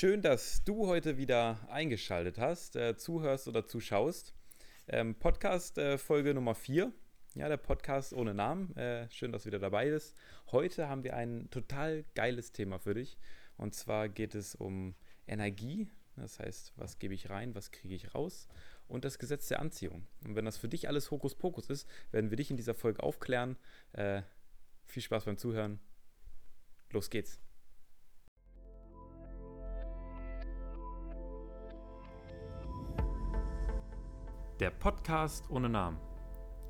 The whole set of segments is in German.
schön, dass du heute wieder eingeschaltet hast, äh, zuhörst oder zuschaust. Ähm, Podcast äh, Folge Nummer 4. Ja, der Podcast ohne Namen. Äh, schön, dass du wieder dabei bist. Heute haben wir ein total geiles Thema für dich. Und zwar geht es um Energie. Das heißt, was gebe ich rein, was kriege ich raus? Und das Gesetz der Anziehung. Und wenn das für dich alles Hokuspokus ist, werden wir dich in dieser Folge aufklären. Äh, viel Spaß beim Zuhören. Los geht's. Der Podcast ohne Namen.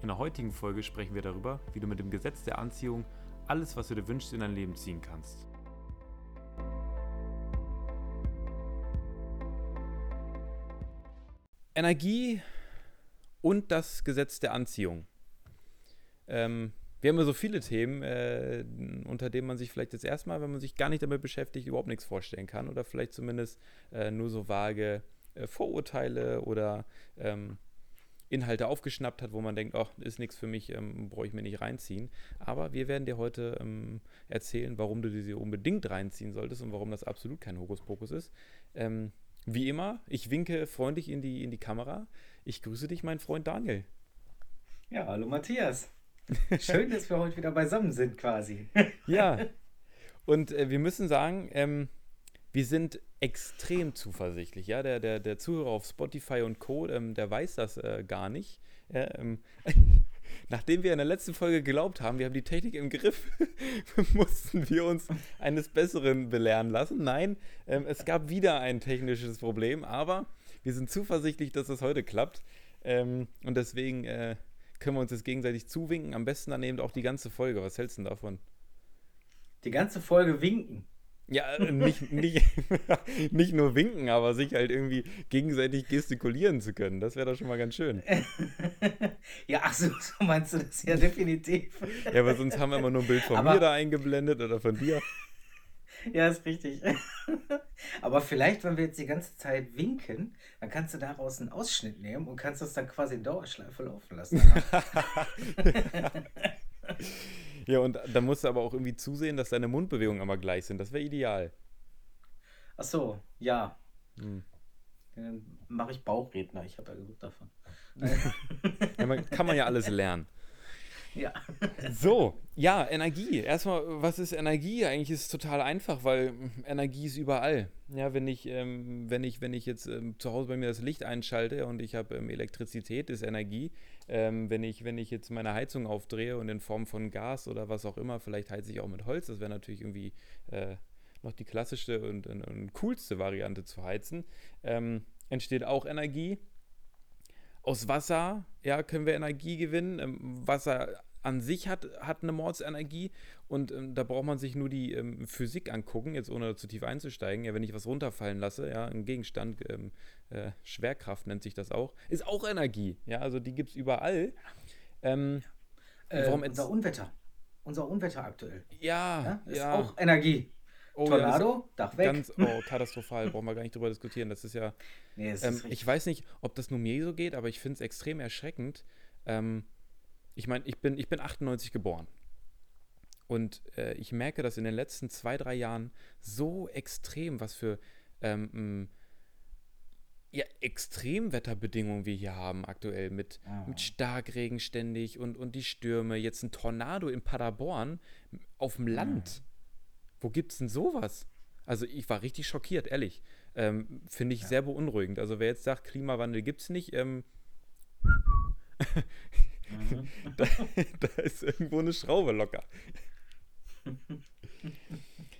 In der heutigen Folge sprechen wir darüber, wie du mit dem Gesetz der Anziehung alles, was du dir wünschst, in dein Leben ziehen kannst. Energie und das Gesetz der Anziehung. Ähm, wir haben ja so viele Themen, äh, unter denen man sich vielleicht jetzt erstmal, wenn man sich gar nicht damit beschäftigt, überhaupt nichts vorstellen kann oder vielleicht zumindest äh, nur so vage äh, Vorurteile oder ähm, Inhalte aufgeschnappt hat, wo man denkt, ach, ist nichts für mich, ähm, brauche ich mir nicht reinziehen. Aber wir werden dir heute ähm, erzählen, warum du sie unbedingt reinziehen solltest und warum das absolut kein Hokuspokus ist. Ähm, wie immer, ich winke freundlich in die, in die Kamera. Ich grüße dich, mein Freund Daniel. Ja, hallo Matthias. Schön, dass wir heute wieder beisammen sind, quasi. ja. Und äh, wir müssen sagen, ähm, wir sind extrem zuversichtlich. Ja, der, der, der Zuhörer auf Spotify und Co., ähm, der weiß das äh, gar nicht. Ja, ähm, nachdem wir in der letzten Folge geglaubt haben, wir haben die Technik im Griff, mussten wir uns eines Besseren belehren lassen. Nein, ähm, es gab wieder ein technisches Problem, aber wir sind zuversichtlich, dass es heute klappt. Ähm, und deswegen äh, können wir uns jetzt gegenseitig zuwinken. Am besten dann eben auch die ganze Folge. Was hältst du davon? Die ganze Folge winken. Ja, äh, nicht, nicht, nicht nur winken, aber sich halt irgendwie gegenseitig gestikulieren zu können. Das wäre doch schon mal ganz schön. ja, ach so, so meinst du das ja definitiv. ja, aber sonst haben wir immer nur ein Bild von aber, mir da eingeblendet oder von dir. Ja, ist richtig. aber vielleicht, wenn wir jetzt die ganze Zeit winken, dann kannst du daraus einen Ausschnitt nehmen und kannst das dann quasi in Dauerschleife laufen lassen. Ja, und dann musst du aber auch irgendwie zusehen, dass deine Mundbewegungen immer gleich sind. Das wäre ideal. Ach so, ja. Hm. Dann mache ich Bauchredner. Ich habe ja genug davon. ja, man, kann man ja alles lernen. Ja. so, ja, Energie. Erstmal, was ist Energie? Eigentlich ist es total einfach, weil Energie ist überall. Ja, wenn ich, ähm, wenn ich, wenn ich jetzt ähm, zu Hause bei mir das Licht einschalte und ich habe ähm, Elektrizität, ist Energie. Ähm, wenn, ich, wenn ich jetzt meine Heizung aufdrehe und in Form von Gas oder was auch immer, vielleicht heize ich auch mit Holz, das wäre natürlich irgendwie äh, noch die klassischste und, und, und, coolste Variante zu heizen, ähm, entsteht auch Energie. Aus Wasser ja, können wir Energie gewinnen. Ähm, Wasser an sich hat, hat eine Mordsenergie und ähm, da braucht man sich nur die ähm, Physik angucken, jetzt ohne zu tief einzusteigen. Ja, wenn ich was runterfallen lasse, ja, ein Gegenstand, ähm, äh, Schwerkraft nennt sich das auch, ist auch Energie. Ja, also die gibt es überall. Ähm, äh, unser Unwetter. Unser Unwetter aktuell. Ja, ja ist ja. auch Energie. Oh, Tornado, ja, Dach weg. Ganz oh, katastrophal, brauchen wir gar nicht drüber diskutieren. Das ist ja. Nee, das ist ähm, ich weiß nicht, ob das nur mir so geht, aber ich finde es extrem erschreckend. Ähm, ich meine, ich bin, ich bin 98 geboren. Und äh, ich merke, dass in den letzten zwei, drei Jahren so extrem, was für ähm, ja, Extremwetterbedingungen wir hier haben aktuell mit, oh. mit Starkregen ständig und, und die Stürme. Jetzt ein Tornado in Paderborn auf dem Land. Wo gibt es denn sowas? Also ich war richtig schockiert, ehrlich. Ähm, Finde ich ja. sehr beunruhigend. Also wer jetzt sagt, Klimawandel gibt es nicht, ähm, mhm. da, da, ist irgendwo eine Schraube locker.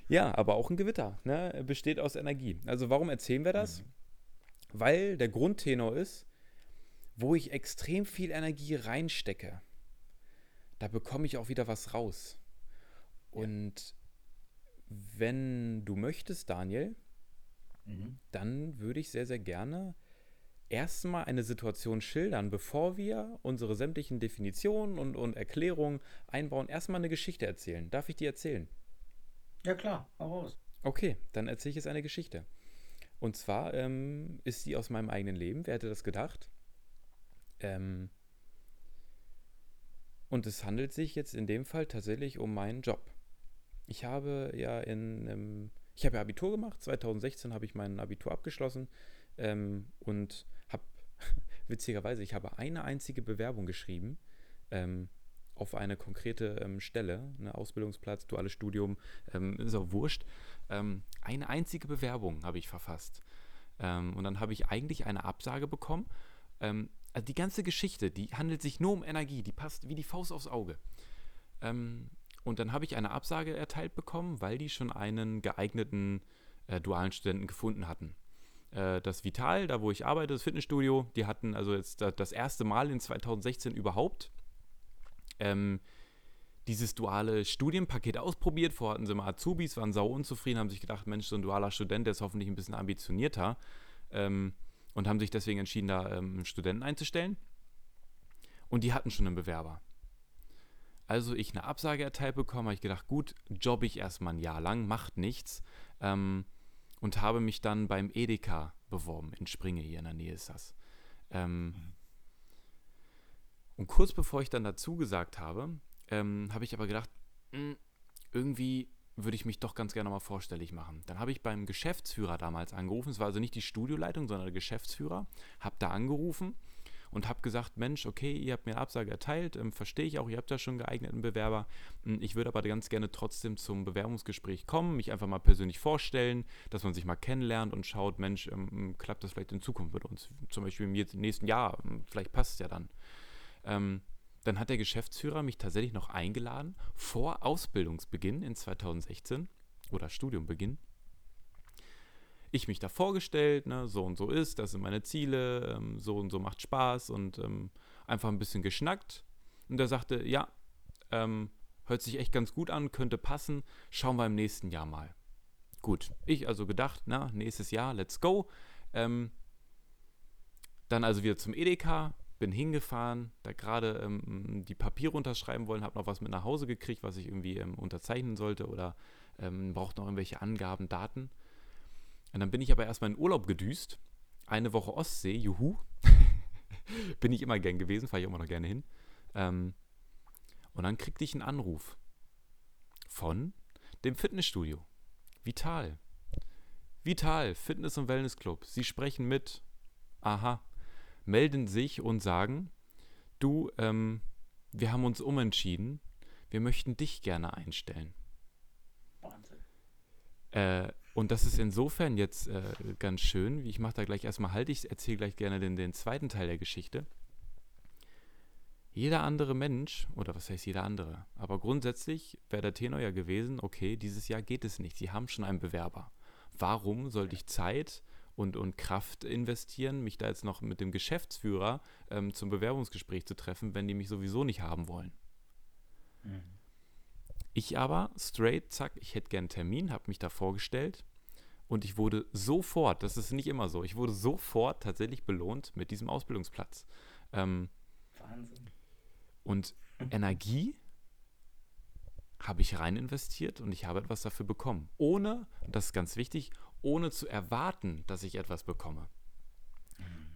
ja, aber auch ein Gewitter ne? besteht aus Energie. Also warum erzählen wir das? Mhm. Weil der Grundtenor ist, wo ich extrem viel Energie reinstecke, da bekomme ich auch wieder was raus. Und wenn du möchtest, Daniel, mhm. dann würde ich sehr, sehr gerne erstmal eine Situation schildern, bevor wir unsere sämtlichen Definitionen und, und Erklärungen einbauen. Erstmal eine Geschichte erzählen. Darf ich die erzählen? Ja, klar, hau raus. Okay, dann erzähle ich jetzt eine Geschichte. Und zwar ähm, ist sie aus meinem eigenen Leben. Wer hätte das gedacht? Ähm, und es handelt sich jetzt in dem Fall tatsächlich um meinen Job ich habe ja in, ähm, ich habe ja Abitur gemacht. 2016 habe ich mein Abitur abgeschlossen ähm, und habe, witzigerweise, ich habe eine einzige Bewerbung geschrieben ähm, auf eine konkrete ähm, Stelle, ne, Ausbildungsplatz, duales Studium, ähm, ist auch wurscht. Ähm, eine einzige Bewerbung habe ich verfasst. Ähm, und dann habe ich eigentlich eine Absage bekommen. also die ganze Geschichte, die handelt sich nur um Energie, die passt wie die Faust aufs Auge. Und dann habe ich eine Absage erteilt bekommen, weil die schon einen geeigneten äh, dualen Studenten gefunden hatten äh, das Vital, da wo ich arbeite, das Fitnessstudio, die hatten also jetzt das erste Mal in 2016 überhaupt ähm, dieses duale Studienpaket ausprobiert. Vorher hatten sie mal Azubis, waren sau unzufrieden, haben sich gedacht, Mensch, so ein dualer Student, der ist hoffentlich ein bisschen ambitionierter. Ähm, und haben sich deswegen entschieden, da ähm, Studenten einzustellen. Und die hatten schon einen Bewerber. Also ich eine Absage erteilt bekommen, habe ich gedacht, gut, jobbe ich erstmal ein Jahr lang, macht nichts. Ähm, und habe mich dann beim Edeka beworben, in Springe, hier in der Nähe ist das. Ähm. Und kurz bevor ich dann dazu gesagt habe, ähm, habe ich aber gedacht, mh, hm, irgendwie würde ich mich doch ganz gerne mal vorstellig machen. Dann habe ich beim Geschäftsführer damals angerufen, es war also nicht die Studioleitung, sondern der Geschäftsführer, habe da angerufen und habe gesagt, Mensch, okay, ihr habt mir eine Absage erteilt, ähm, verstehe ich auch, ihr habt ja schon geeigneten Bewerber. Hm, ich würde aber ganz gerne trotzdem zum Bewerbungsgespräch kommen, mich einfach mal persönlich vorstellen, dass man sich mal kennenlernt und schaut, Mensch, ähm, klappt das vielleicht in Zukunft mit uns? Zum Beispiel im nächsten Jahr, vielleicht passt es ja dann. Ähm, dann hat der Geschäftsführer mich tatsächlich noch eingeladen vor Ausbildungsbeginn in 2016 oder Studiumbeginn. Ich mich da vorgestellt, ne, so und so ist, das sind meine Ziele, ähm, so und so macht Spaß und ähm, einfach ein bisschen geschnackt. Und er sagte, ja, ähm, hört sich echt ganz gut an, könnte passen, schauen wir im nächsten Jahr mal. Gut, ich also gedacht, na, nächstes Jahr, let's go. Ähm, dann also wieder zum Edeka, bin hingefahren, da gerade ähm, die Papiere unterschreiben wollen, habe noch was mit nach Hause gekriegt, was ich irgendwie ähm, unterzeichnen sollte oder ähm, braucht noch irgendwelche Angaben, Daten. Und dann bin ich aber erstmal in Urlaub gedüst. Eine Woche Ostsee, juhu. bin ich immer gern gewesen, fahre ich immer noch gerne hin. Ähm, und dann kriegte ich einen Anruf von dem Fitnessstudio. Vital. Vital, Fitness- und Wellnessclub. Sie sprechen mit. Aha, melden sich und sagen, du, ähm, wir haben uns umentschieden, wir möchten dich gerne einstellen. Wahnsinn. Äh, und das ist insofern jetzt äh, ganz schön. Ich mache da gleich erstmal halt, ich erzähle gleich gerne den, den zweiten Teil der Geschichte. Jeder andere Mensch, oder was heißt jeder andere, aber grundsätzlich wäre der Tenor ja gewesen, okay, dieses Jahr geht es nicht, Sie haben schon einen Bewerber. Warum sollte ich Zeit und, und Kraft investieren, mich da jetzt noch mit dem Geschäftsführer ähm, zum Bewerbungsgespräch zu treffen, wenn die mich sowieso nicht haben wollen. Mhm. Ich aber, straight, zack, ich hätte gern einen Termin, habe mich da vorgestellt und ich wurde sofort, das ist nicht immer so, ich wurde sofort tatsächlich belohnt mit diesem Ausbildungsplatz. Ähm, Wahnsinn. Und Energie habe ich rein investiert und ich habe etwas dafür bekommen. Ohne, und das ist ganz wichtig, ohne zu erwarten, dass ich etwas bekomme.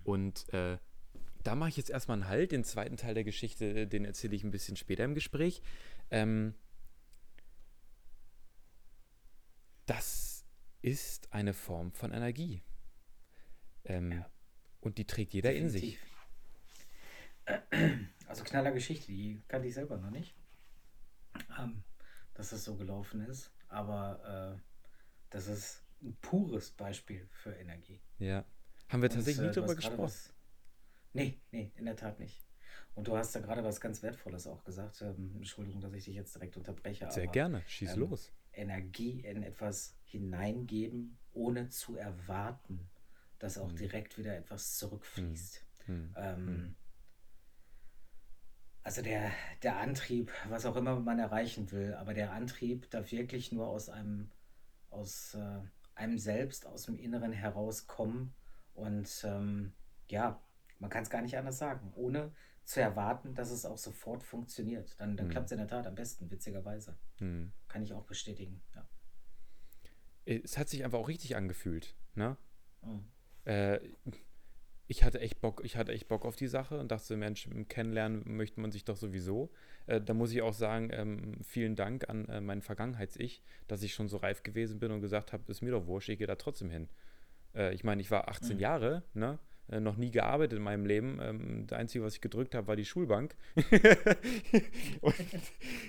Und äh, da mache ich jetzt erstmal einen Halt. Den zweiten Teil der Geschichte, den erzähle ich ein bisschen später im Gespräch. Ähm, das ist eine Form von Energie. Ähm, ja. Und die trägt jeder Definitiv. in sich. Also knaller Geschichte, die kannte ich selber noch nicht. Ähm, dass das so gelaufen ist. Aber äh, das ist ein pures Beispiel für Energie. Ja. Haben wir tatsächlich Und, äh, nie darüber gesprochen? Was, nee, nee, in der Tat nicht. Und du hast da gerade was ganz Wertvolles auch gesagt. Ähm, Entschuldigung, dass ich dich jetzt direkt unterbreche. Sehr aber, gerne, schieß ähm, los. Energie in etwas hineingeben, ohne zu erwarten, dass auch hm. direkt wieder etwas zurückfließt. Hm. hm. Ähm, hm. Also der, der Antrieb, was auch immer man erreichen will, aber der Antrieb darf wirklich nur aus einem, aus äh, einem selbst aus dem Inneren herauskommen. Und ähm, ja, man kann es gar nicht anders sagen, ohne zu erwarten, dass es auch sofort funktioniert. Dann, dann hm. klappt es in der Tat am besten, witzigerweise. Hm. Kann ich auch bestätigen, ja. Es hat sich einfach auch richtig angefühlt, ne? Hm. Äh, ich hatte echt Bock, ich hatte echt Bock auf die Sache und dachte, Mensch, kennenlernen möchte man sich doch sowieso. Äh, da muss ich auch sagen, ähm, vielen Dank an äh, mein Vergangenheits-Ich, dass ich schon so reif gewesen bin und gesagt habe, ist mir doch wurscht, ich gehe da trotzdem hin. Äh, ich meine, ich war 18 mhm. Jahre, ne? Äh, noch nie gearbeitet in meinem Leben. Ähm, das Einzige, was ich gedrückt habe, war die Schulbank. und,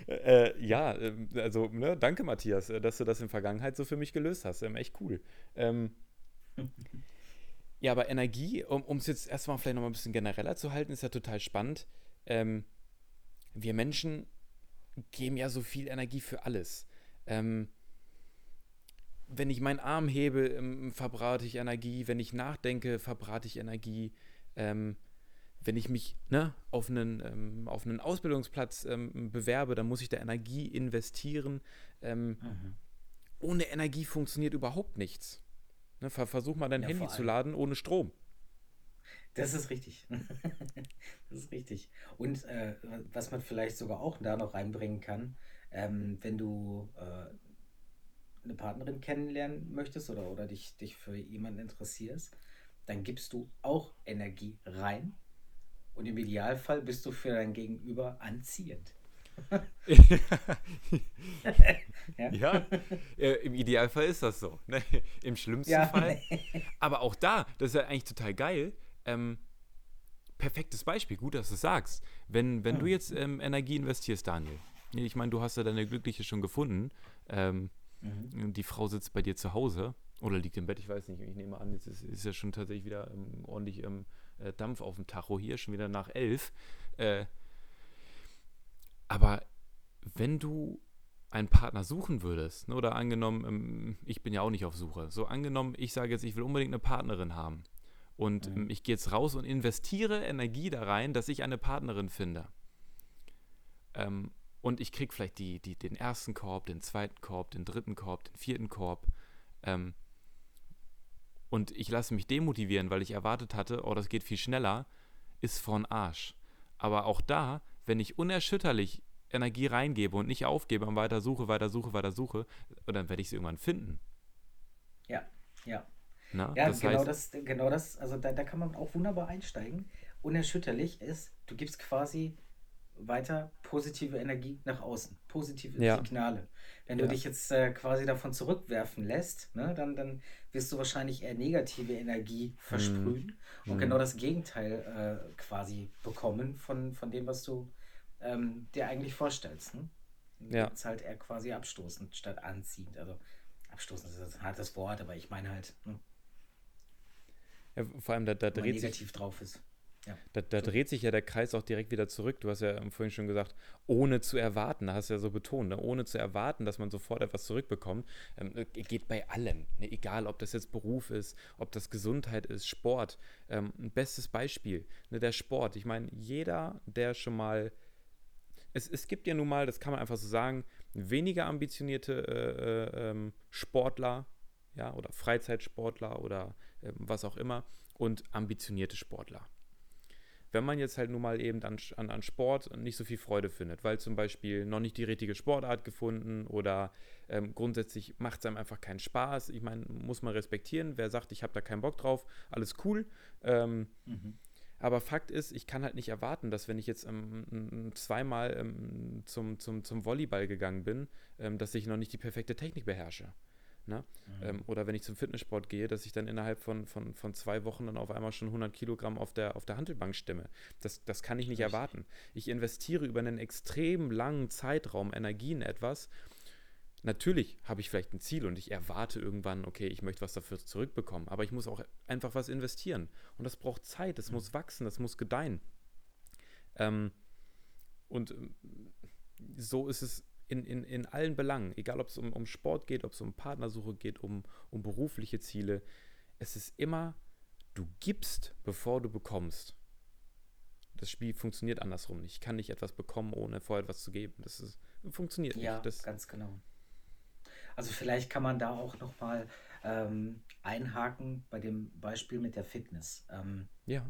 äh, ja, ähm, also ne, danke Matthias, äh, dass du das in Vergangenheit so für mich gelöst hast. Ähm, echt cool. Ähm, ja, aber Energie, um es jetzt erstmal vielleicht noch mal ein bisschen genereller zu halten, ist ja total spannend. Ähm, wir Menschen geben ja so viel Energie für alles. Ähm, wenn ich meinen Arm hebe, ähm, verbrate ich Energie. Wenn ich nachdenke, verbrate ich Energie. Ähm, wenn ich mich ne, auf, einen, ähm, auf einen Ausbildungsplatz ähm, bewerbe, dann muss ich da Energie investieren. Ähm, mhm. Ohne Energie funktioniert überhaupt nichts. Ne, versuch mal dein ja, Handy zu laden ohne Strom. Das ist richtig. das ist richtig. Und äh, was man vielleicht sogar auch da noch reinbringen kann, ähm, wenn du äh, eine Partnerin kennenlernen möchtest oder, oder dich, dich für jemanden interessierst, dann gibst du auch Energie rein. Und im Idealfall bist du für dein Gegenüber anziehend. ja, ja im Idealfall ist das so. Ne? Im schlimmsten ja. Fall. Aber auch da, das ist ja eigentlich total geil. Ähm, perfektes Beispiel, gut, dass du es sagst. Wenn, wenn hm. du jetzt ähm, Energie investierst, Daniel, ich meine, du hast ja deine Glückliche schon gefunden. Ähm, Mhm. Die Frau sitzt bei dir zu Hause oder liegt im Bett, ich weiß nicht. Ich nehme an, jetzt ist, ist ja schon tatsächlich wieder ähm, ordentlich ähm, äh, Dampf auf dem Tacho hier, schon wieder nach elf. Äh, aber wenn du einen Partner suchen würdest, ne, oder angenommen, ähm, ich bin ja auch nicht auf Suche, so angenommen, ich sage jetzt, ich will unbedingt eine Partnerin haben und mhm. Ähm, ich gehe jetzt raus und investiere Energie da rein, dass ich eine Partnerin finde. Ähm, und ich kriege vielleicht die, die, den ersten Korb, den zweiten Korb, den dritten Korb, den vierten Korb. Ähm, und ich lasse mich demotivieren, weil ich erwartet hatte, oh, das geht viel schneller, ist von Arsch. Aber auch da, wenn ich unerschütterlich Energie reingebe und nicht aufgebe und weiter suche, weiter suche, weiter suche, dann werde ich sie irgendwann finden. Ja, ja. Na, ja, das genau, heißt, das, genau das, also da, da kann man auch wunderbar einsteigen. Unerschütterlich ist, du gibst quasi weiter positive Energie nach außen, positive ja. Signale. Wenn du ja. dich jetzt äh, quasi davon zurückwerfen lässt, ne, dann, dann wirst du wahrscheinlich eher negative Energie versprühen mhm. und genau das Gegenteil äh, quasi bekommen von, von dem, was du ähm, dir eigentlich vorstellst. Ne? Ja. ist halt eher quasi abstoßend statt anziehend. Also abstoßend ist ein hartes Wort, aber ich meine halt. Ne? Ja, vor allem da, da dreht negativ sich, drauf ist. Ja. Da, da so. dreht sich ja der Kreis auch direkt wieder zurück. Du hast ja vorhin schon gesagt, ohne zu erwarten, da hast du ja so betont, ne? ohne zu erwarten, dass man sofort etwas zurückbekommt, ähm, äh, geht bei allem. Ne? Egal, ob das jetzt Beruf ist, ob das Gesundheit ist, Sport. Ähm, ein bestes Beispiel, ne? der Sport. Ich meine, jeder, der schon mal. Es, es gibt ja nun mal, das kann man einfach so sagen, weniger ambitionierte äh, äh, ähm, Sportler, ja, oder Freizeitsportler oder äh, was auch immer und ambitionierte Sportler wenn man jetzt halt nun mal eben an, an, an Sport nicht so viel Freude findet, weil zum Beispiel noch nicht die richtige Sportart gefunden oder ähm, grundsätzlich macht es einem einfach keinen Spaß. Ich meine, muss man respektieren. Wer sagt, ich habe da keinen Bock drauf, alles cool. Ähm, mhm. Aber Fakt ist, ich kann halt nicht erwarten, dass wenn ich jetzt ähm, zweimal ähm, zum, zum, zum Volleyball gegangen bin, ähm, dass ich noch nicht die perfekte Technik beherrsche. Ne? Mhm. Ähm, oder wenn ich zum Fitnesssport gehe, dass ich dann innerhalb von, von, von zwei Wochen dann auf einmal schon 100 Kilogramm auf der, auf der Handelbank stimme. Das, das kann ich nicht Richtig. erwarten. Ich investiere über einen extrem langen Zeitraum Energie in etwas. Natürlich habe ich vielleicht ein Ziel und ich erwarte irgendwann, okay, ich möchte was dafür zurückbekommen, aber ich muss auch einfach was investieren. Und das braucht Zeit, das mhm. muss wachsen, das muss gedeihen. Ähm, und ähm, so ist es in, in, in allen Belangen, egal ob es um, um Sport geht, ob es um Partnersuche geht, um, um berufliche Ziele, es ist immer, du gibst, bevor du bekommst. Das Spiel funktioniert andersrum nicht. Ich kann nicht etwas bekommen, ohne vorher etwas zu geben. Das ist, funktioniert ja, nicht. Ja, ganz genau. Also vielleicht kann man da auch nochmal ähm, einhaken bei dem Beispiel mit der Fitness. Ähm, ja.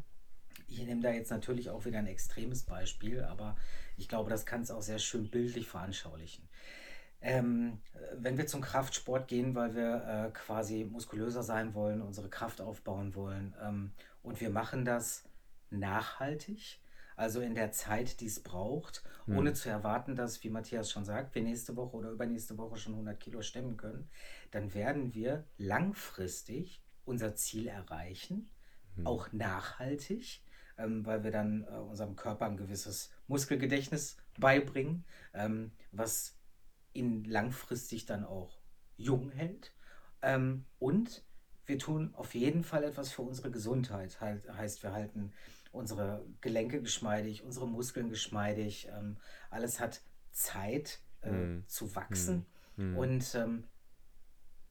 Ich nehme da jetzt natürlich auch wieder ein extremes Beispiel, aber ich glaube, das kann es auch sehr schön bildlich veranschaulichen. Ähm, wenn wir zum Kraftsport gehen, weil wir äh, quasi muskulöser sein wollen, unsere Kraft aufbauen wollen ähm, und wir machen das nachhaltig, also in der Zeit, die es braucht, hm. ohne zu erwarten, dass, wie Matthias schon sagt, wir nächste Woche oder übernächste Woche schon 100 Kilo stemmen können, dann werden wir langfristig unser Ziel erreichen, hm. auch nachhaltig, ähm, weil wir dann äh, unserem Körper ein gewisses Muskelgedächtnis beibringen, ähm, was ihn langfristig dann auch jung hält. Ähm, und wir tun auf jeden Fall etwas für unsere Gesundheit. Halt, heißt, wir halten unsere Gelenke geschmeidig, unsere Muskeln geschmeidig. Ähm, alles hat Zeit äh, mm. zu wachsen. Mm. Und ähm,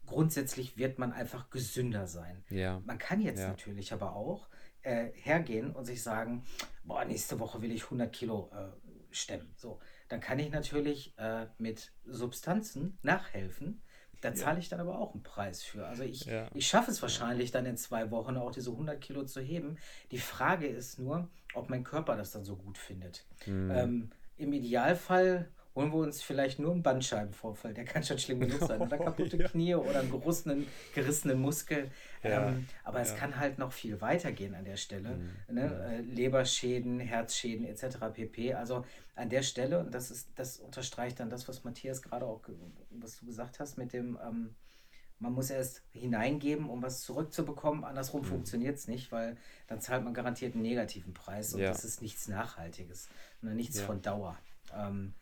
grundsätzlich wird man einfach gesünder sein. Ja. Man kann jetzt ja. natürlich aber auch äh, hergehen und sich sagen, boah, nächste Woche will ich 100 Kilo äh, stemmen. So, dann kann ich natürlich äh, mit Substanzen nachhelfen. Da zahle ich dann aber auch einen Preis für. Also ich, ja. ich schaffe es wahrscheinlich dann in zwei Wochen auch diese 100 Kilo zu heben. Die Frage ist nur, ob mein Körper das dann so gut findet. Mhm. Ähm, Im Idealfall holen wir uns vielleicht nur einen Bandscheibenvorfall, der kann schon schlimm genug sein, oder kaputte ja. Knie oder einen gerissenen, gerissenen Muskel. Ja. Ähm, aber es kann halt noch viel weiter gehen an der Stelle. Mhm. Ne? Äh, Leberschäden, Herzschäden etc. pp. Also an der Stelle, und das ist, das unterstreicht dann das, was Matthias gerade auch, was du gesagt hast, mit dem, ähm, man muss erst hineingeben, um was zurückzubekommen. Andersrum mhm. funktioniert es nicht, weil dann zahlt man garantiert einen negativen Preis und ja. das ist nichts Nachhaltiges, ne? nichts ja. von Dauer. Ähm,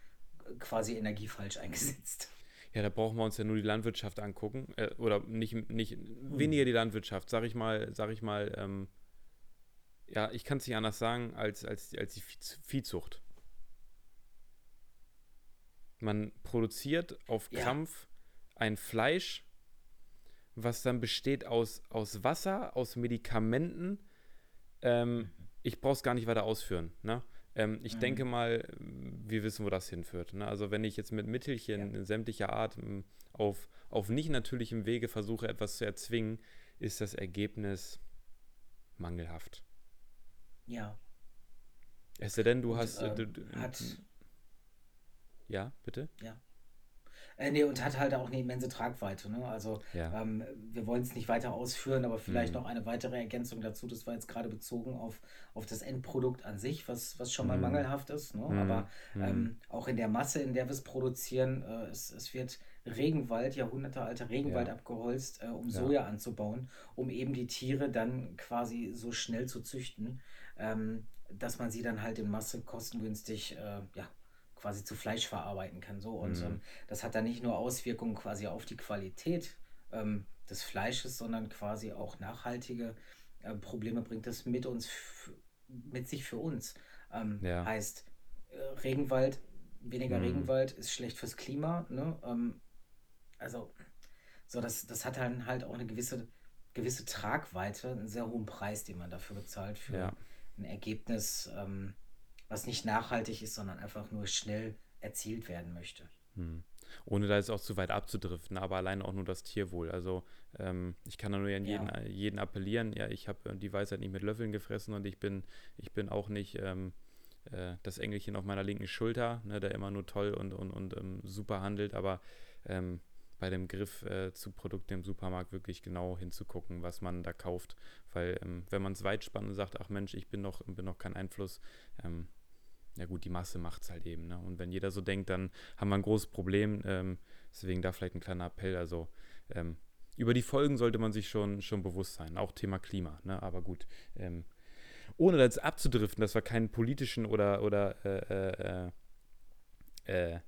quasi Energie falsch eingesetzt. Ja, da brauchen wir uns ja nur die Landwirtschaft angucken. Äh, oder nicht, nicht hm. weniger die Landwirtschaft, sag ich mal, sag ich mal, ähm, ja, ich kann es nicht anders sagen, als, als, als die Viehzucht. Man produziert auf ja. ein Fleisch, was dann besteht aus, aus Wasser, aus Medikamenten. Ähm, mhm. Ich brauche es gar nicht weiter ausführen. Ne? Ähm, ich mhm. denke mal, wir wissen, wo das hinführt. Ne? Also wenn ich jetzt mit Mittelchen ja. sämtlicher Art ähm, auf, auf nicht natürlichem Wege versuche, etwas zu erzwingen, ist das Ergebnis mangelhaft. Ja. Es sei denn, du Und, hast. Äh, du, du, hat, ja, bitte? Ja. Äh, nee, und hat halt auch eine immense Tragweite. Ne? Also ja. ähm, wir wollen es nicht weiter ausführen, aber vielleicht mhm. noch eine weitere Ergänzung dazu. Das war jetzt gerade bezogen auf, auf das Endprodukt an sich, was, was schon mal mhm. mangelhaft ist. Ne? Mhm. Aber mhm. ähm, auch in der Masse, in der wir es produzieren, äh, es, es wird Regenwald, jahrhundertealter Regenwald ja. abgeholzt, äh, um ja. Soja anzubauen, um eben die Tiere dann quasi so schnell zu züchten, ähm, dass man sie dann halt in Masse kostengünstig äh, ja, quasi zu Fleisch verarbeiten kann. So. Und mhm. ähm, das hat dann nicht nur Auswirkungen quasi auf die Qualität ähm, des Fleisches, sondern quasi auch nachhaltige äh, Probleme bringt das mit uns mit sich für uns. Ähm, ja. Heißt, äh, Regenwald, weniger mhm. Regenwald ist schlecht fürs Klima. Ne? Ähm, also, so das, das hat dann halt auch eine gewisse, gewisse Tragweite, einen sehr hohen Preis, den man dafür bezahlt, für ja. ein Ergebnis, ähm, was nicht nachhaltig ist, sondern einfach nur schnell erzielt werden möchte. Hm. Ohne da jetzt auch zu weit abzudriften, aber allein auch nur das Tierwohl. Also ähm, ich kann da nur an jeden, ja. jeden appellieren. Ja, ich habe äh, die Weisheit nicht mit Löffeln gefressen und ich bin, ich bin auch nicht ähm, äh, das Engelchen auf meiner linken Schulter, ne, der immer nur toll und, und, und ähm, super handelt, aber ähm, bei dem Griff äh, zu Produkten im Supermarkt wirklich genau hinzugucken, was man da kauft. Weil ähm, wenn man es weit spannt und sagt, ach Mensch, ich bin noch, bin noch kein Einfluss, ähm, ja gut, die Masse macht es halt eben. Ne? Und wenn jeder so denkt, dann haben wir ein großes Problem. Ähm, deswegen da vielleicht ein kleiner Appell. Also ähm, über die Folgen sollte man sich schon, schon bewusst sein. Auch Thema Klima. Ne? Aber gut, ähm, ohne das abzudriften, dass wir keinen politischen oder, oder äh, äh, äh,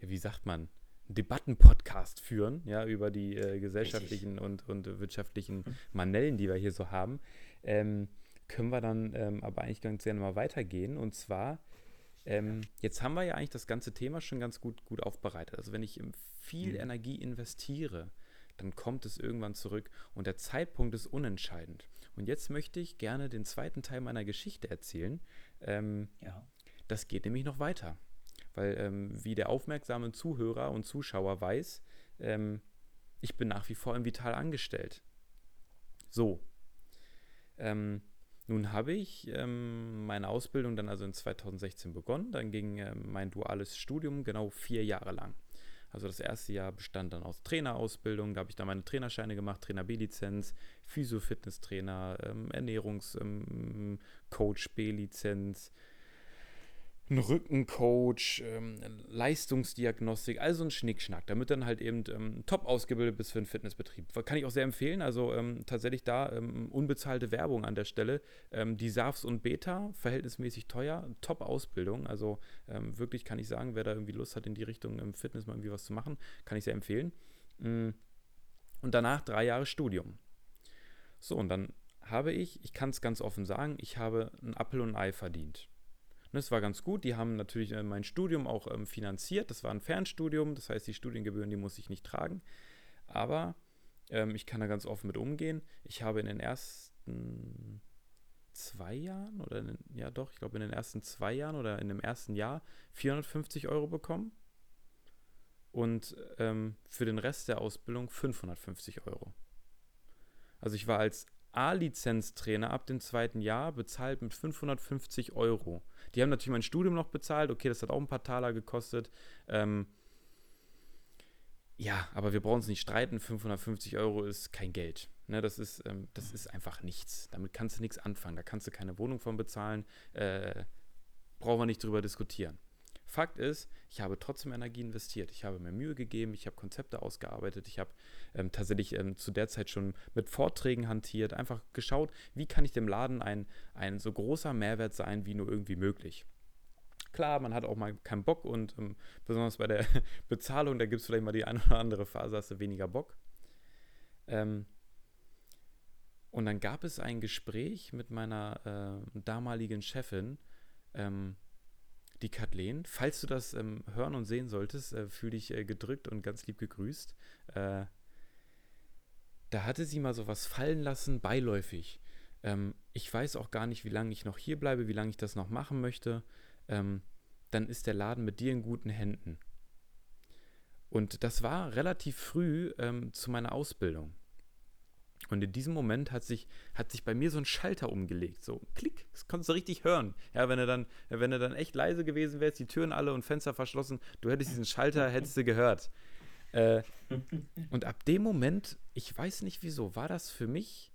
wie sagt man, Debattenpodcast führen, ja, über die äh, gesellschaftlichen und, und wirtschaftlichen mhm. Manellen, die wir hier so haben, ähm, können wir dann ähm, aber eigentlich ganz gerne mal weitergehen. Und zwar, ähm, jetzt haben wir ja eigentlich das ganze Thema schon ganz gut, gut aufbereitet. Also wenn ich viel mhm. Energie investiere, dann kommt es irgendwann zurück und der Zeitpunkt ist unentscheidend. Und jetzt möchte ich gerne den zweiten Teil meiner Geschichte erzählen. Ähm, ja. Das geht nämlich noch weiter. Weil, ähm, wie der aufmerksame Zuhörer und Zuschauer weiß, ähm, ich bin nach wie vor im Vital angestellt. So. Ähm, nun habe ich ähm, meine Ausbildung dann also in 2016 begonnen. Dann ging ähm, mein duales Studium genau vier Jahre lang. Also das erste Jahr bestand dann aus Trainerausbildung. Da habe ich dann meine Trainerscheine gemacht, Trainer B-Lizenz, Physio-Fitness-Trainer, ähm, Ernährungscoach ähm, B-Lizenz, ein Rückencoach, ähm, Leistungsdiagnostik, also ein Schnickschnack, damit dann halt eben ähm, top ausgebildet bist für einen Fitnessbetrieb. Kann ich auch sehr empfehlen, also ähm, tatsächlich da ähm, unbezahlte Werbung an der Stelle. Ähm, die SAFs und Beta, verhältnismäßig teuer, top Ausbildung, also ähm, wirklich kann ich sagen, wer da irgendwie Lust hat in die Richtung im Fitness mal irgendwie was zu machen, kann ich sehr empfehlen. Mm. Und danach drei Jahre Studium. So, und dann habe ich, ich kann es ganz offen sagen, ich habe ein Apfel und ein Ei verdient. Das war ganz gut. Die haben natürlich äh, mein Studium auch ähm, finanziert. Das war ein Fernstudium, das heißt, die Studiengebühren, die muss ich nicht tragen. Aber ähm, ich kann da ganz offen mit umgehen. Ich habe in den ersten zwei Jahren oder in, ja doch, ich glaube in den ersten zwei Jahren oder in dem ersten Jahr 450 Euro bekommen und ähm, für den Rest der Ausbildung 550 Euro. Also ich war als A-Lizenztrainer ab dem zweiten Jahr bezahlt mit 550 Euro. Die haben natürlich mein Studium noch bezahlt. Okay, das hat auch ein paar Taler gekostet. Ähm, ja, aber wir brauchen uns nicht streiten. 550 Euro ist kein Geld. Ne, das, ist, ähm, das ist einfach nichts. Damit kannst du nichts anfangen. Da kannst du keine Wohnung von bezahlen. Äh, brauchen wir nicht drüber diskutieren. Fakt ist, ich habe trotzdem Energie investiert. Ich habe mir Mühe gegeben, ich habe Konzepte ausgearbeitet, ich habe ähm, tatsächlich ähm, zu der Zeit schon mit Vorträgen hantiert, einfach geschaut, wie kann ich dem Laden ein, ein so großer Mehrwert sein, wie nur irgendwie möglich. Klar, man hat auch mal keinen Bock und ähm, besonders bei der Bezahlung, da gibt es vielleicht mal die eine oder andere Phase, hast du weniger Bock. Ähm, und dann gab es ein Gespräch mit meiner äh, damaligen Chefin, ähm, die Kathleen. Falls du das ähm, hören und sehen solltest, äh, fühl dich äh, gedrückt und ganz lieb gegrüßt. Äh, da hatte sie mal sowas fallen lassen, beiläufig. Ähm, ich weiß auch gar nicht, wie lange ich noch hier bleibe, wie lange ich das noch machen möchte. Ähm, dann ist der Laden mit dir in guten Händen. Und das war relativ früh ähm, zu meiner Ausbildung. Und in diesem Moment hat sich, hat sich bei mir so ein Schalter umgelegt. So, klick, das konntest du richtig hören. Ja, wenn er dann, wenn er dann echt leise gewesen wärst, die Türen alle und Fenster verschlossen, du hättest diesen Schalter, hättest du gehört. Äh, und ab dem Moment, ich weiß nicht wieso, war das für mich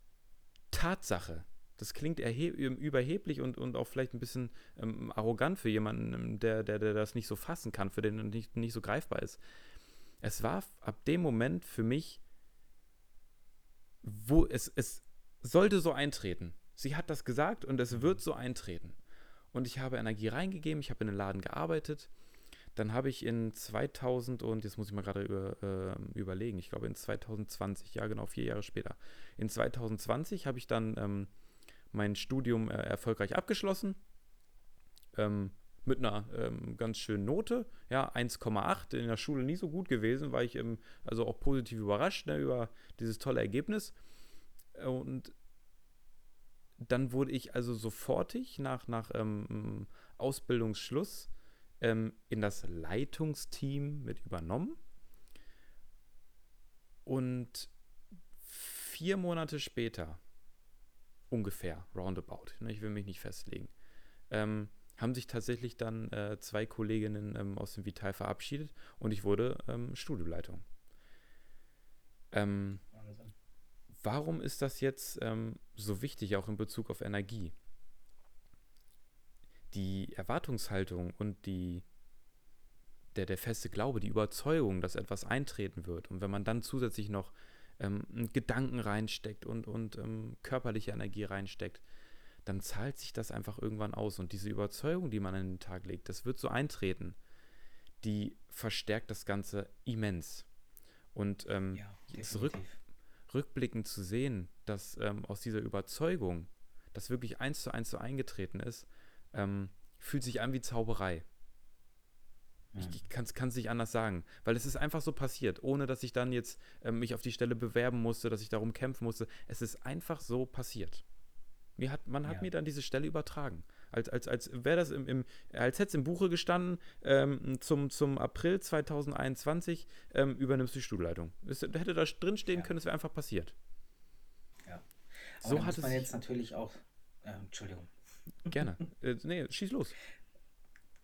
Tatsache. Das klingt überheblich und, und auch vielleicht ein bisschen ähm, arrogant für jemanden, der, der, der das nicht so fassen kann, für den nicht, nicht so greifbar ist. Es war ab dem Moment für mich wo es, es sollte so eintreten. Sie hat das gesagt und es wird so eintreten. Und ich habe Energie reingegeben, ich habe in den Laden gearbeitet. Dann habe ich in 2000 und jetzt muss ich mal gerade über, äh, überlegen, ich glaube in 2020, ja genau, vier Jahre später. In 2020 habe ich dann ähm, mein Studium äh, erfolgreich abgeschlossen. Ähm, mit einer ähm, ganz schönen Note, ja, 1,8, in der Schule nie so gut gewesen, war ich ähm, also auch positiv überrascht ne, über dieses tolle Ergebnis. Und dann wurde ich also sofortig nach, nach ähm, Ausbildungsschluss ähm, in das Leitungsteam mit übernommen. Und vier Monate später, ungefähr, roundabout, ne, ich will mich nicht festlegen, ähm, haben sich tatsächlich dann äh, zwei Kolleginnen ähm, aus dem Vital verabschiedet und ich wurde ähm, Studioleitung. Ähm, warum ist das jetzt ähm, so wichtig, auch in Bezug auf Energie? Die Erwartungshaltung und die, der, der feste Glaube, die Überzeugung, dass etwas eintreten wird. Und wenn man dann zusätzlich noch ähm, Gedanken reinsteckt und, und ähm, körperliche Energie reinsteckt, dann zahlt sich das einfach irgendwann aus. Und diese Überzeugung, die man an den Tag legt, das wird so eintreten, die verstärkt das Ganze immens. Und ähm, ja, jetzt rück, rückblickend zu sehen, dass ähm, aus dieser Überzeugung, das wirklich eins zu eins so eingetreten ist, ähm, fühlt sich an wie Zauberei. Ich, ich kann es nicht anders sagen, weil es ist einfach so passiert, ohne dass ich dann jetzt äh, mich auf die Stelle bewerben musste, dass ich darum kämpfen musste. Es ist einfach so passiert. Mir hat, man hat ja. mir dann diese Stelle übertragen. Als, als, als wäre das im, im, als hätte es im Buche gestanden, ähm, zum, zum April 2021 ähm, übernimmst du die Stuhlleitung. Es hätte da drin stehen ja. können, es wäre einfach passiert. Ja. Aber so hat muss man jetzt natürlich auch. Äh, Entschuldigung. Gerne. äh, nee, schieß los.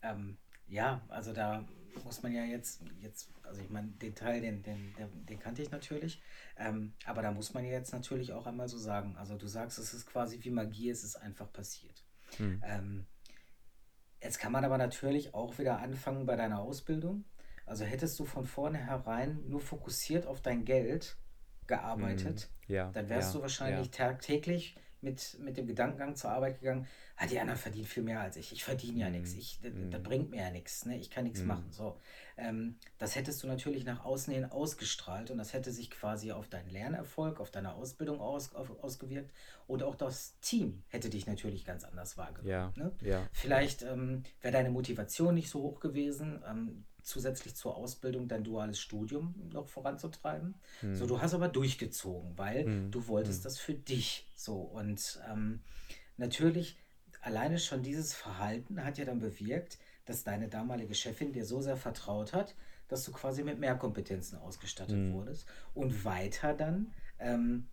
Ähm, ja, also da muss man ja jetzt, jetzt also ich meine, den Teil, den, den, den, den kannte ich natürlich, ähm, aber da muss man ja jetzt natürlich auch einmal so sagen, also du sagst, es ist quasi wie Magie, es ist einfach passiert. Hm. Ähm, jetzt kann man aber natürlich auch wieder anfangen bei deiner Ausbildung. Also hättest du von vornherein nur fokussiert auf dein Geld gearbeitet, hm. ja, dann wärst ja, du wahrscheinlich ja. tagtäglich mit, mit dem Gedankengang zur Arbeit gegangen, ah, die anderen verdienen viel mehr als ich. Ich verdiene ja mm. nichts. Ich, das, das, bringt mir ja nichts. Ne? Ich kann nichts mm. machen. So, ähm, das hättest du natürlich nach außen hin ausgestrahlt und das hätte sich quasi auf deinen Lernerfolg, auf deine Ausbildung aus, auf, ausgewirkt und auch das Team hätte dich natürlich ganz anders wahrgenommen. Ja, ne? ja. Vielleicht ähm, wäre deine Motivation nicht so hoch gewesen. Ähm, zusätzlich zur Ausbildung dein duales Studium noch voranzutreiben. Hm. So, du hast aber durchgezogen, weil hm. du wolltest hm. das für dich. So, und ähm, natürlich, alleine schon dieses Verhalten hat ja dann bewirkt, dass deine damalige Chefin dir so sehr vertraut hat, dass du quasi mit mehr Kompetenzen ausgestattet hm. wurdest. Und weiter dann ähm,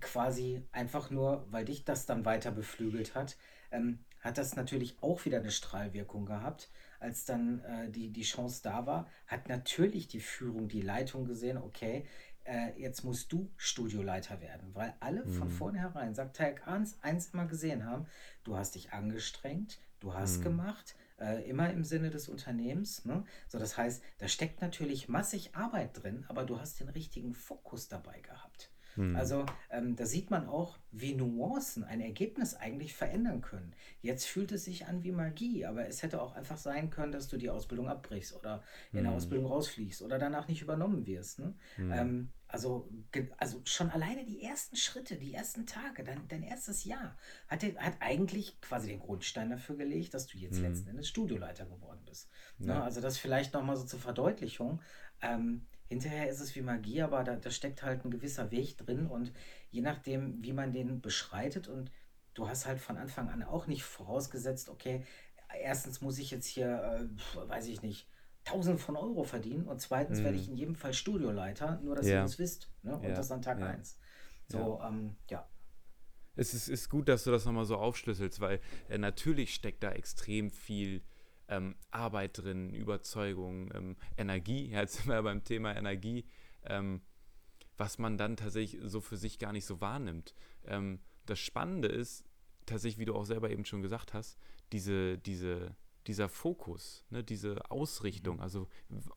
quasi einfach nur, weil dich das dann weiter beflügelt hat, ähm, hat das natürlich auch wieder eine Strahlwirkung gehabt, als dann äh, die, die Chance da war, hat natürlich die Führung, die Leitung gesehen, okay, äh, jetzt musst du Studioleiter werden, weil alle mhm. von vornherein, sagt Teig eins, eins immer gesehen haben, du hast dich angestrengt, du hast mhm. gemacht, äh, immer im Sinne des Unternehmens. Ne? So, das heißt, da steckt natürlich massig Arbeit drin, aber du hast den richtigen Fokus dabei gehabt. Hm. Also ähm, da sieht man auch, wie Nuancen ein Ergebnis eigentlich verändern können. Jetzt fühlt es sich an wie Magie, aber es hätte auch einfach sein können, dass du die Ausbildung abbrichst oder in der hm. Ausbildung rausfliegst oder danach nicht übernommen wirst. Ne? Hm. Ähm, also, also schon alleine die ersten Schritte, die ersten Tage, dein, dein erstes Jahr, hat, hat eigentlich quasi den Grundstein dafür gelegt, dass du jetzt hm. letzten Endes Studioleiter geworden bist. Ne? Ja. Ne? Also das vielleicht nochmal so zur Verdeutlichung. Ähm, hinterher ist es wie Magie, aber da, da steckt halt ein gewisser Weg drin und je nachdem, wie man den beschreitet und du hast halt von Anfang an auch nicht vorausgesetzt, okay, erstens muss ich jetzt hier, äh, weiß ich nicht, Tausende von Euro verdienen und zweitens hm. werde ich in jedem Fall Studioleiter, nur dass ja. ihr das wisst. Ne? Und ja. das an Tag 1. Ja. So, ja. Ähm, ja. Es ist, ist gut, dass du das nochmal so aufschlüsselst, weil äh, natürlich steckt da extrem viel ähm, Arbeit drin, Überzeugung, ähm, Energie. Ja, jetzt sind wir beim Thema Energie, ähm, was man dann tatsächlich so für sich gar nicht so wahrnimmt. Ähm, das Spannende ist, tatsächlich, wie du auch selber eben schon gesagt hast, diese, diese, dieser Fokus, ne, diese Ausrichtung, mhm. also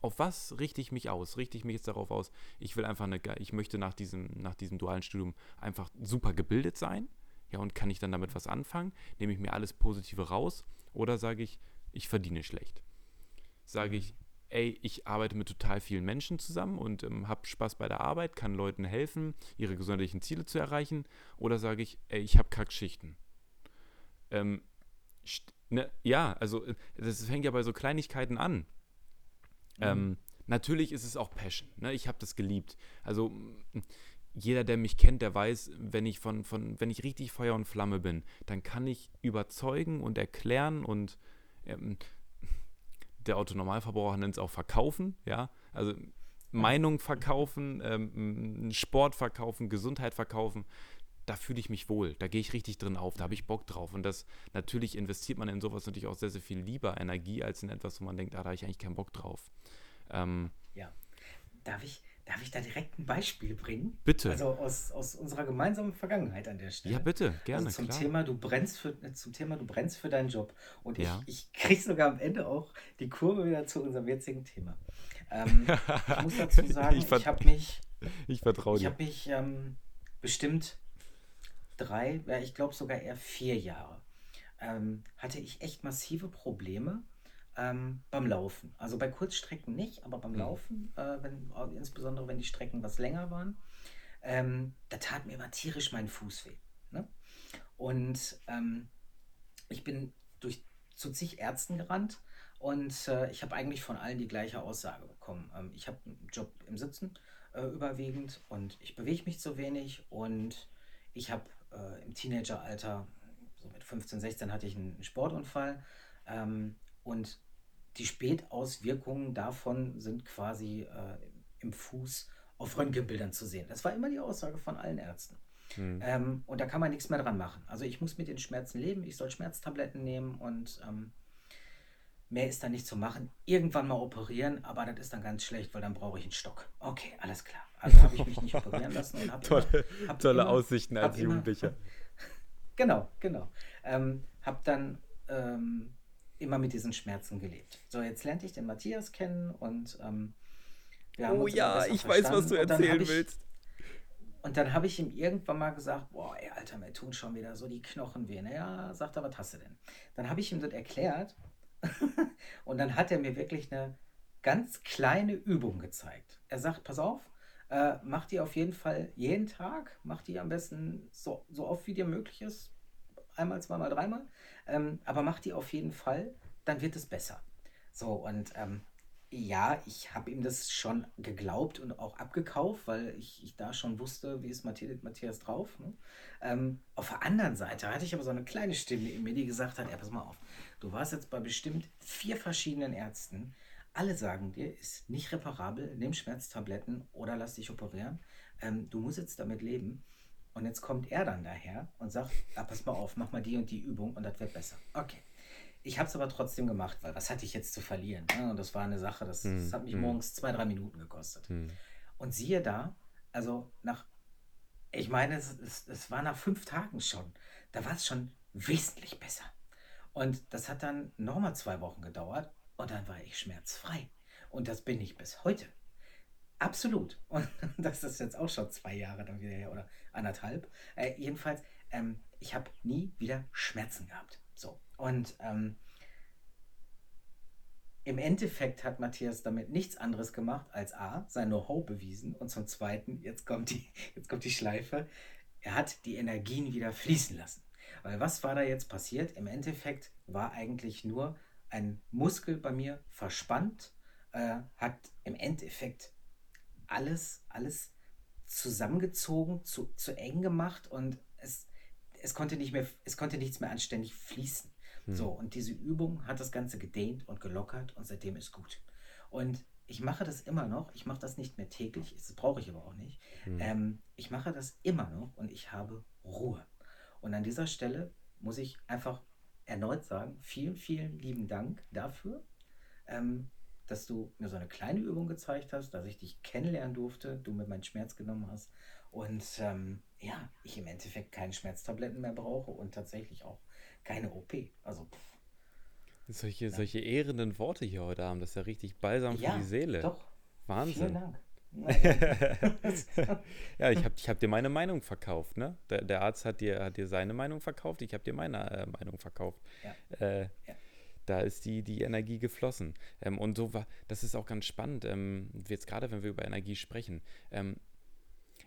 auf was richte ich mich aus? Richte ich mich jetzt darauf aus, ich will einfach eine, ich möchte nach diesem, nach diesem dualen Studium einfach super gebildet sein, ja, und kann ich dann damit was anfangen? Nehme ich mir alles Positive raus? Oder sage ich, ich verdiene schlecht. Sage ich, ey, ich arbeite mit total vielen Menschen zusammen und ähm, habe Spaß bei der Arbeit, kann Leuten helfen, ihre gesundheitlichen Ziele zu erreichen. Oder sage ich, ey, ich habe Kackschichten. Ähm, ne, ja, also äh, das fängt ja bei so Kleinigkeiten an. Mhm. Ähm, natürlich ist es auch Passion. Ne? Ich habe das geliebt. Also jeder, der mich kennt, der weiß, wenn ich von, von, wenn ich richtig Feuer und Flamme bin, dann kann ich überzeugen und erklären und ähm, der Autonormalverbraucher nennt es auch verkaufen, ja, also Meinung verkaufen, ähm, Sport verkaufen, Gesundheit verkaufen, da fühle ich mich wohl, da gehe ich richtig drin auf, da habe ich Bock drauf. Und das natürlich investiert man in sowas natürlich auch sehr, sehr viel lieber Energie als in etwas, wo man denkt, ah, da habe ich eigentlich keinen Bock drauf. Ähm, ja, darf ich, Darf ich da direkt ein Beispiel bringen? Bitte. Also aus, aus unserer gemeinsamen Vergangenheit an der Stelle. Ja, bitte, gerne. Also zum klar. Thema, du brennst für, zum Thema, du brennst für deinen Job. Und ja. ich, ich kriege sogar am Ende auch die Kurve wieder zu unserem jetzigen Thema. Ähm, ich muss dazu sagen, ich, ich habe mich. Ich vertraue dir. Ich habe mich ähm, bestimmt drei, ja, ich glaube sogar eher vier Jahre, ähm, hatte ich echt massive Probleme ähm, beim Laufen. Also bei Kurzstrecken nicht, aber beim mhm. Laufen, äh, wenn, insbesondere wenn die Strecken was länger waren, ähm, da tat mir immer tierisch mein Fuß weh. Ne? Und ähm, ich bin durch zu zig Ärzten gerannt und äh, ich habe eigentlich von allen die gleiche Aussage bekommen. Ähm, ich habe einen Job im Sitzen äh, überwiegend und ich bewege mich zu wenig und ich habe äh, im Teenageralter, so mit 15, 16 hatte ich einen Sportunfall ähm, und die Spätauswirkungen davon sind quasi äh, im Fuß auf Röntgenbildern zu sehen. Das war immer die Aussage von allen Ärzten. Hm. Ähm, und da kann man nichts mehr dran machen. Also ich muss mit den Schmerzen leben, ich soll Schmerztabletten nehmen und ähm, mehr ist da nicht zu machen. Irgendwann mal operieren, aber das ist dann ganz schlecht, weil dann brauche ich einen Stock. Okay, alles klar. Also habe ich mich nicht operieren lassen und habe tolle, immer, hab tolle immer, Aussichten als Jugendlicher. Immer, genau, genau. Ähm, habe dann ähm, immer mit diesen Schmerzen gelebt. So, jetzt lernte ich den Matthias kennen und ähm, oh ja, ich weiß, was du erzählen willst. Und dann habe ich ihm irgendwann mal gesagt, boah, ey, Alter, mir tun schon wieder so die Knochen weh. Naja, sagt er, was hast du denn? Dann habe ich ihm das erklärt und dann hat er mir wirklich eine ganz kleine Übung gezeigt. Er sagt, pass auf, äh, mach die auf jeden Fall jeden Tag, mach die am besten so, so oft wie dir möglich ist. Einmal, zweimal, dreimal. Ähm, aber mach die auf jeden Fall, dann wird es besser. So, und ähm, ja, ich habe ihm das schon geglaubt und auch abgekauft, weil ich, ich da schon wusste, wie ist Matthias, drauf. Ne? Ähm, auf der anderen Seite hatte ich aber so eine kleine Stimme in mir, die gesagt hat, ja, pass mal auf, du warst jetzt bei bestimmt vier verschiedenen Ärzten. Alle sagen dir, ist nicht reparabel, nimm Schmerztabletten oder lass dich operieren. Ähm, du musst jetzt damit leben. Und jetzt kommt er dann daher und sagt, ah, pass mal auf, mach mal die und die Übung und das wird besser. Okay. Ich habe es aber trotzdem gemacht, weil was hatte ich jetzt zu verlieren? Ne? Und das war eine Sache, das, hm, das hat mich hm. morgens zwei, drei Minuten gekostet. Hm. Und siehe da, also nach, ich meine, es, es, es war nach fünf Tagen schon, da war es schon wesentlich besser. Und das hat dann nochmal zwei Wochen gedauert und dann war ich schmerzfrei. Und das bin ich bis heute. Absolut. Und das ist jetzt auch schon zwei Jahre dann wieder her oder anderthalb. Äh, jedenfalls, ähm, ich habe nie wieder Schmerzen gehabt. So. Und ähm, im Endeffekt hat Matthias damit nichts anderes gemacht als A, sein Know-how bewiesen und zum Zweiten, jetzt kommt, die, jetzt kommt die Schleife, er hat die Energien wieder fließen lassen. Weil was war da jetzt passiert? Im Endeffekt war eigentlich nur ein Muskel bei mir verspannt, äh, hat im Endeffekt alles, alles zusammengezogen, zu, zu eng gemacht und es, es konnte nicht mehr, es konnte nichts mehr anständig fließen. Hm. So, und diese Übung hat das Ganze gedehnt und gelockert und seitdem ist gut. Und ich mache das immer noch. Ich mache das nicht mehr täglich, das brauche ich aber auch nicht. Hm. Ähm, ich mache das immer noch und ich habe Ruhe. Und an dieser Stelle muss ich einfach erneut sagen, vielen, vielen lieben Dank dafür, ähm, dass du mir so eine kleine Übung gezeigt hast, dass ich dich kennenlernen durfte, du mir meinen Schmerz genommen hast und ähm, ja, ich im Endeffekt keine Schmerztabletten mehr brauche und tatsächlich auch keine OP. Also pff. Solche, ja. solche ehrenden Worte hier heute Abend, das ist ja richtig balsam ja, für die Seele. Doch. Wahnsinn. Vielen Dank. ja, ich habe ich hab dir meine Meinung verkauft, ne? Der, der, Arzt hat dir, hat dir seine Meinung verkauft, ich habe dir meine äh, Meinung verkauft. Ja. Äh, ja. Da ist die, die Energie geflossen. Ähm, und so war, das ist auch ganz spannend, ähm, jetzt gerade wenn wir über Energie sprechen. Ähm,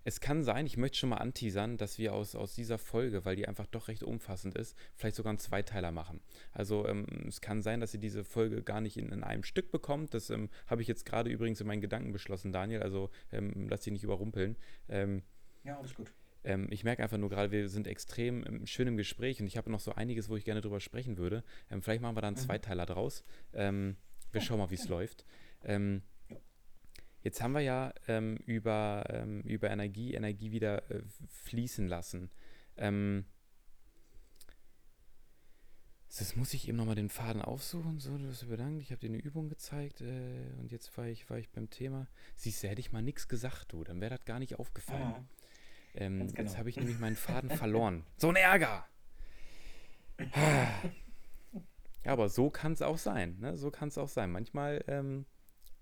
es kann sein, ich möchte schon mal anteasern, dass wir aus, aus dieser Folge, weil die einfach doch recht umfassend ist, vielleicht sogar einen Zweiteiler machen. Also ähm, es kann sein, dass ihr diese Folge gar nicht in, in einem Stück bekommt. Das ähm, habe ich jetzt gerade übrigens in meinen Gedanken beschlossen, Daniel. Also ähm, lass dich nicht überrumpeln. Ähm, ja, alles gut. Ähm, ich merke einfach nur gerade, wir sind extrem ähm, schön im Gespräch und ich habe noch so einiges, wo ich gerne drüber sprechen würde. vielleicht machen wir da einen mhm. Zweiteiler draus. wir schauen mal, wie es läuft. Ähm, Jetzt haben wir ja ähm, über, ähm, über Energie, Energie wieder äh, fließen lassen. Ähm, das muss ich eben nochmal den Faden aufsuchen. So, du hast bedankt, ich habe dir eine Übung gezeigt äh, und jetzt war ich, war ich beim Thema. Siehst du, hätte ich mal nichts gesagt, du, dann wäre das gar nicht aufgefallen. Oh, genau. Jetzt habe ich nämlich meinen Faden verloren. So ein Ärger! ja, aber so kann es auch sein. Ne? So kann es auch sein. Manchmal ähm,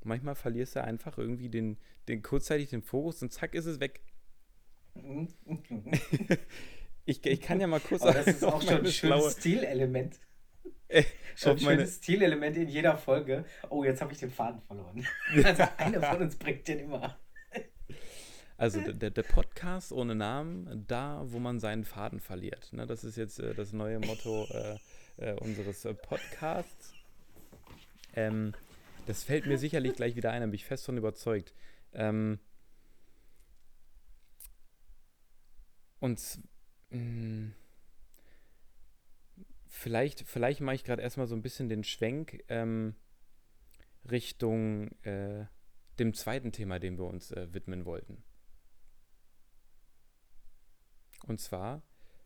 Manchmal verlierst du einfach irgendwie den, den kurzzeitig den Fokus und zack ist es weg. ich, ich kann ja mal kurz Aber das ist auch schon ein schönes Stilelement. Äh, schon ein schönes Stilelement in jeder Folge. Oh, jetzt habe ich den Faden verloren. also einer von uns bringt den immer. Also der, der Podcast ohne Namen, da, wo man seinen Faden verliert. Ne, das ist jetzt äh, das neue Motto äh, äh, unseres äh, Podcasts. Ähm, das fällt mir sicherlich gleich wieder ein, da bin ich fest von überzeugt. Ähm, und mh, hm, vielleicht, vielleicht mache ich gerade erstmal so ein bisschen den Schwenk ähm, Richtung äh, dem zweiten Thema, dem wir uns äh, widmen wollten. Und zwar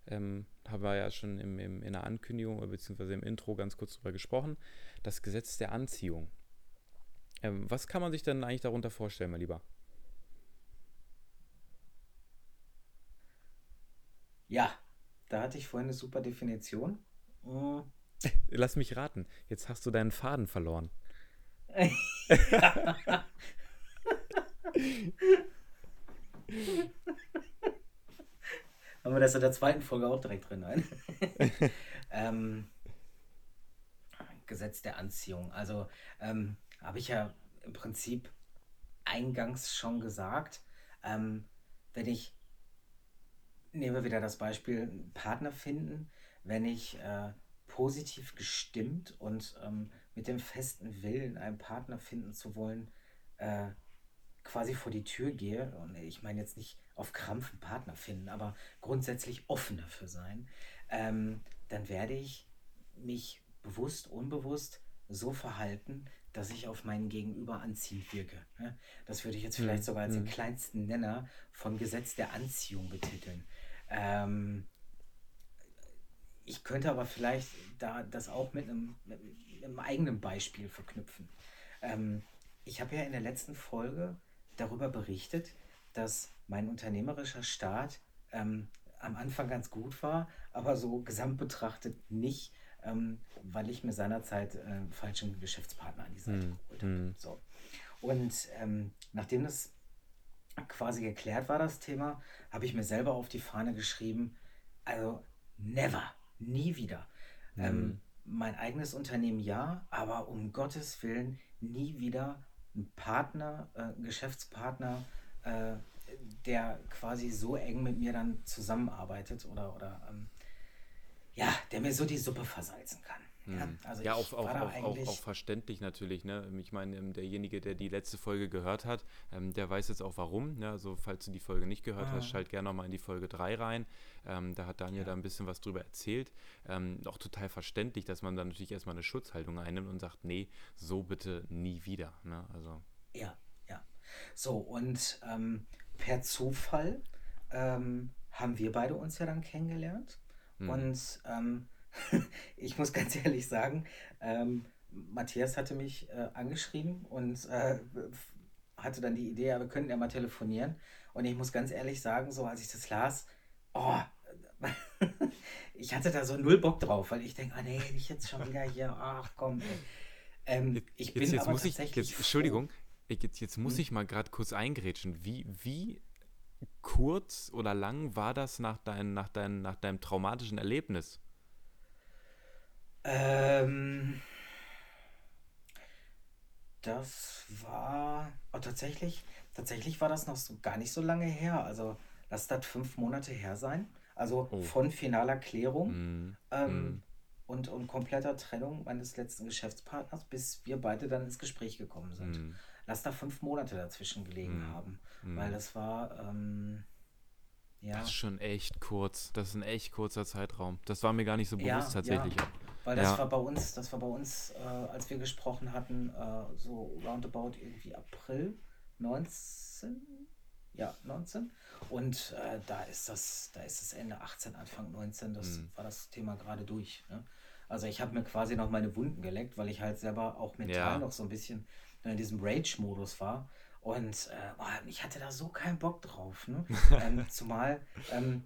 ähm, haben wir ja schon im, im, in der Ankündigung bzw. im Intro ganz kurz drüber gesprochen, das Gesetz der Anziehung. Ähm, was kann man sich denn eigentlich darunter vorstellen, mein Lieber? Ja, da hatte ich vorhin eine super Definition. Hm. Lass mich raten, jetzt hast du deinen Faden verloren. Haben wir das in der zweiten Folge auch direkt drin? Nein. ähm, Gesetz der Anziehung. Also ähm, habe ich ja im Prinzip eingangs schon gesagt, ähm, wenn ich, nehmen wir wieder das Beispiel, einen Partner finden, wenn ich äh, positiv gestimmt und ähm, mit dem festen Willen, einen Partner finden zu wollen, äh, quasi vor die Tür gehe, und ich meine jetzt nicht auf Krampf einen Partner finden, aber grundsätzlich offen dafür sein, ähm, dann werde ich mich bewusst, unbewusst so verhalten, dass ich auf meinen Gegenüber anziehend wirke. Das würde ich jetzt vielleicht sogar als den mhm. kleinsten Nenner von Gesetz der Anziehung betiteln. Ähm, ich könnte aber vielleicht da das auch mit einem, mit einem eigenen Beispiel verknüpfen. Ähm, ich habe ja in der letzten Folge darüber berichtet, dass mein unternehmerischer Start ähm, am Anfang ganz gut war, aber so gesamt betrachtet nicht, ähm, weil ich mir seinerzeit äh, falschen Geschäftspartner an die Seite hm. geholt habe. Hm. So. Und ähm, nachdem das quasi geklärt war, das Thema, habe ich mir selber auf die Fahne geschrieben, also never, nie wieder. Hm. Ähm, mein eigenes Unternehmen ja, aber um Gottes Willen nie wieder ein Partner, äh, Geschäftspartner, äh, der quasi so eng mit mir dann zusammenarbeitet oder, oder ähm, ja, der mir so die Suppe versalzen kann. Ja, hm. also ja auch, auch, auch, auch, verständlich natürlich. Ne? Ich meine, ähm, derjenige, der die letzte Folge gehört hat, ähm, der weiß jetzt auch warum. Ne? Also falls du die Folge nicht gehört ah. hast, schalt gerne nochmal in die Folge 3 rein. Ähm, da hat Daniel ja. da ein bisschen was drüber erzählt. Ähm, auch total verständlich, dass man dann natürlich erstmal eine Schutzhaltung einnimmt und sagt, nee, so bitte nie wieder. Ne? Also. Ja. So, und ähm, per Zufall ähm, haben wir beide uns ja dann kennengelernt. Mhm. Und ähm, ich muss ganz ehrlich sagen, ähm, Matthias hatte mich äh, angeschrieben und äh, hatte dann die Idee, ja, wir könnten ja mal telefonieren. Und ich muss ganz ehrlich sagen, so als ich das las, oh, ich hatte da so null Bock drauf, weil ich denke, ah nee, nicht jetzt schon wieder hier, ach komm. Ähm, ich jetzt, bin jetzt aber muss tatsächlich. Ich, jetzt, Entschuldigung, jetzt, jetzt muss hm. ich mal gerade kurz eingrätschen. Wie, wie kurz oder lang war das nach, dein, nach, dein, nach deinem traumatischen Erlebnis? Ähm, das war oh, tatsächlich, tatsächlich war das noch so gar nicht so lange her. Also lass das fünf Monate her sein. Also oh. von finaler Klärung mm. Ähm, mm. Und, und kompletter Trennung meines letzten Geschäftspartners, bis wir beide dann ins Gespräch gekommen sind. Mm. Lass da fünf Monate dazwischen gelegen mm. haben. Weil das war. Ähm, ja. Das ist schon echt kurz. Das ist ein echt kurzer Zeitraum. Das war mir gar nicht so bewusst ja, tatsächlich. Ja. Weil das ja. war bei uns, das war bei uns, äh, als wir gesprochen hatten, äh, so roundabout irgendwie April 19. Ja, 19. Und äh, da ist das, da ist es Ende 18, Anfang 19, das mhm. war das Thema gerade durch. Ne? Also ich habe mir quasi noch meine Wunden geleckt, weil ich halt selber auch mental ja. noch so ein bisschen in diesem Rage-Modus war. Und äh, oh, ich hatte da so keinen Bock drauf. Ne? ähm, zumal, ähm,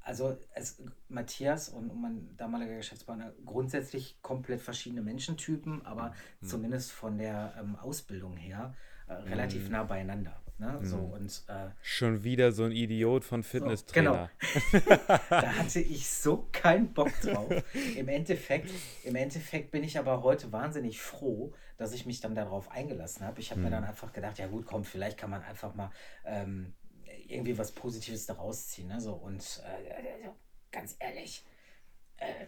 also es, Matthias und, und mein damaliger Geschäftspartner grundsätzlich komplett verschiedene Menschentypen, aber mhm. zumindest von der ähm, Ausbildung her äh, relativ mhm. nah beieinander. Ne? So, mhm. und, äh, Schon wieder so ein Idiot von Fitnesstrainer. So, genau. da hatte ich so keinen Bock drauf. Im Endeffekt, Im Endeffekt bin ich aber heute wahnsinnig froh, dass ich mich dann darauf eingelassen habe. Ich habe mhm. mir dann einfach gedacht, ja gut, komm, vielleicht kann man einfach mal ähm, irgendwie was Positives daraus ziehen. Ne? So, und äh, ganz ehrlich, äh,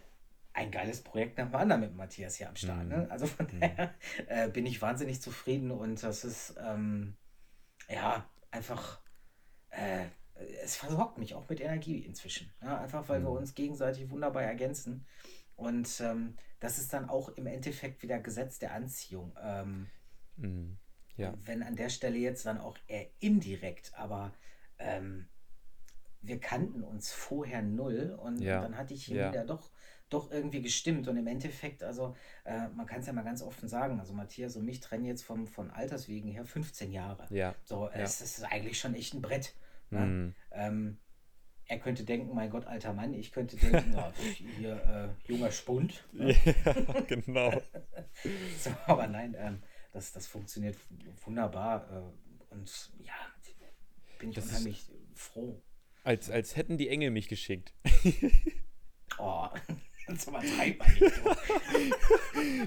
ein geiles Projekt nach dem anderen mit Matthias hier am Start. Ne? Mhm. Ne? Also von mhm. daher äh, bin ich wahnsinnig zufrieden und das ist ähm, ja einfach, äh, es versorgt mich auch mit Energie inzwischen. Ja? Einfach weil mhm. wir uns gegenseitig wunderbar ergänzen. Und ähm, das ist dann auch im Endeffekt wieder Gesetz der Anziehung. Ähm, mhm. ja. Wenn an der Stelle jetzt dann auch eher indirekt, aber ähm, wir kannten uns vorher null und, Ja, dann hat die Chemie ja, da doch, doch irgendwie gestimmt. Und im Endeffekt, also äh, man kann es ja mal ganz offen sagen, also Matthias und mich trennen jetzt vom, von Alterswegen her 15 Jahre. ja, So, ja. es ist eigentlich schon echt ein Brett. Ne? Hm. Ähm, er könnte denken, mein Gott, alter Mann, ich könnte denken, ja, hier äh, junger Spund. Ne? Ja, genau. So, aber nein, ähm, das, das funktioniert wunderbar. Äh, und ja, bin ich Das unheimlich froh. als, als hätten die Engel mich geschickt. Oh, das übertreibt man.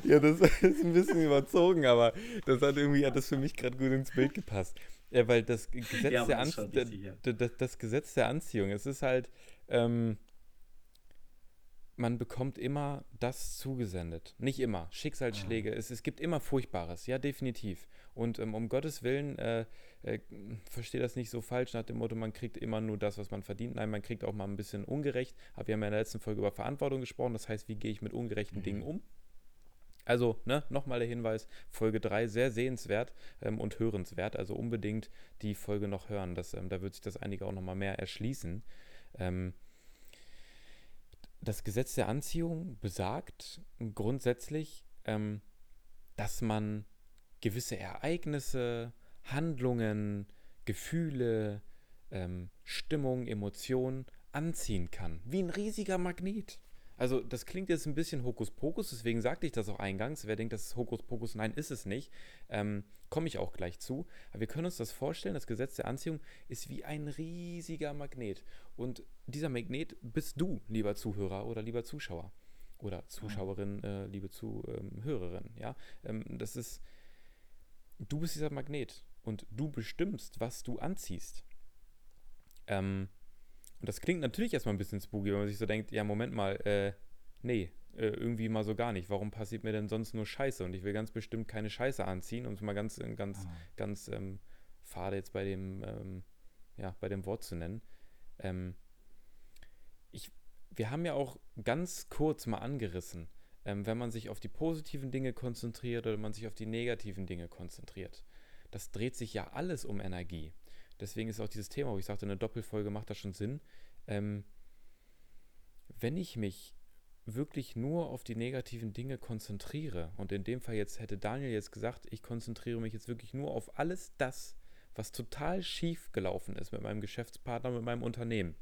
Ja, das ist ein bisschen überzogen, aber das hat irgendwie hat das für mich gerade gut ins Bild gepasst. Ja, weil das Gesetz Ja, der aber ist Anz schon d- richtig, ja. d- das, das Gesetz der Anziehung, es ist halt, ähm, man bekommt immer das zugesendet. Nicht immer. Schicksalsschläge. Mhm. Es, es gibt immer Furchtbares. Ja, definitiv. Und ähm, um Gottes Willen, äh, äh, verstehe das nicht so falsch nach dem Motto, man kriegt immer nur das, was man verdient. Nein, man kriegt auch mal ein bisschen ungerecht. Aber wir haben ja in der letzten Folge über Verantwortung gesprochen. Das heißt, wie gehe ich mit ungerechten Dingen Mhm. um? Also, ne, nochmal der Hinweis, Folge 3 sehr sehenswert ähm, und hörenswert. Also unbedingt die Folge noch hören. Das, ähm, da wird sich das einige auch nochmal mehr erschließen. Ähm, das Gesetz der Anziehung besagt grundsätzlich, ähm, dass man gewisse Ereignisse, Handlungen, Gefühle, ähm, Stimmung, Emotionen anziehen kann. Wie ein riesiger Magnet. Also das klingt jetzt ein bisschen Hokuspokus, deswegen sagte ich das auch eingangs. Wer denkt, das ist Hokuspokus, nein, ist es nicht. Ähm, Komme ich auch gleich zu. Aber wir können uns das vorstellen, das Gesetz der Anziehung ist wie ein riesiger Magnet. Und dieser Magnet bist du, lieber Zuhörer oder lieber Zuschauer. Oder Zuschauerin, äh, liebe Zuhörerin. Ja? Ähm, das ist, du bist dieser Magnet und du bestimmst, was du anziehst. Ähm, und das klingt natürlich erstmal ein bisschen spooky, wenn man sich so denkt, ja, Moment mal, äh, nee, äh, irgendwie mal so gar nicht. Warum passiert mir denn sonst nur Scheiße? Und ich will ganz bestimmt keine Scheiße anziehen, um es mal ganz, äh, ganz, Ah. ganz ähm, fade jetzt bei dem, ähm, ja, bei dem Wort zu nennen. Ähm, ich, wir haben ja auch ganz kurz mal angerissen, ähm, wenn man sich auf die positiven Dinge konzentriert oder man sich auf die negativen Dinge konzentriert. Das dreht sich ja alles um Energie. Deswegen ist auch dieses Thema, wo ich sagte, eine Doppelfolge macht da schon Sinn. Ähm, wenn ich mich wirklich nur auf die negativen Dinge konzentriere, und in dem Fall jetzt hätte Daniel jetzt gesagt, ich konzentriere mich jetzt wirklich nur auf alles das, was total schief gelaufen ist mit meinem Geschäftspartner, mit meinem Unternehmen,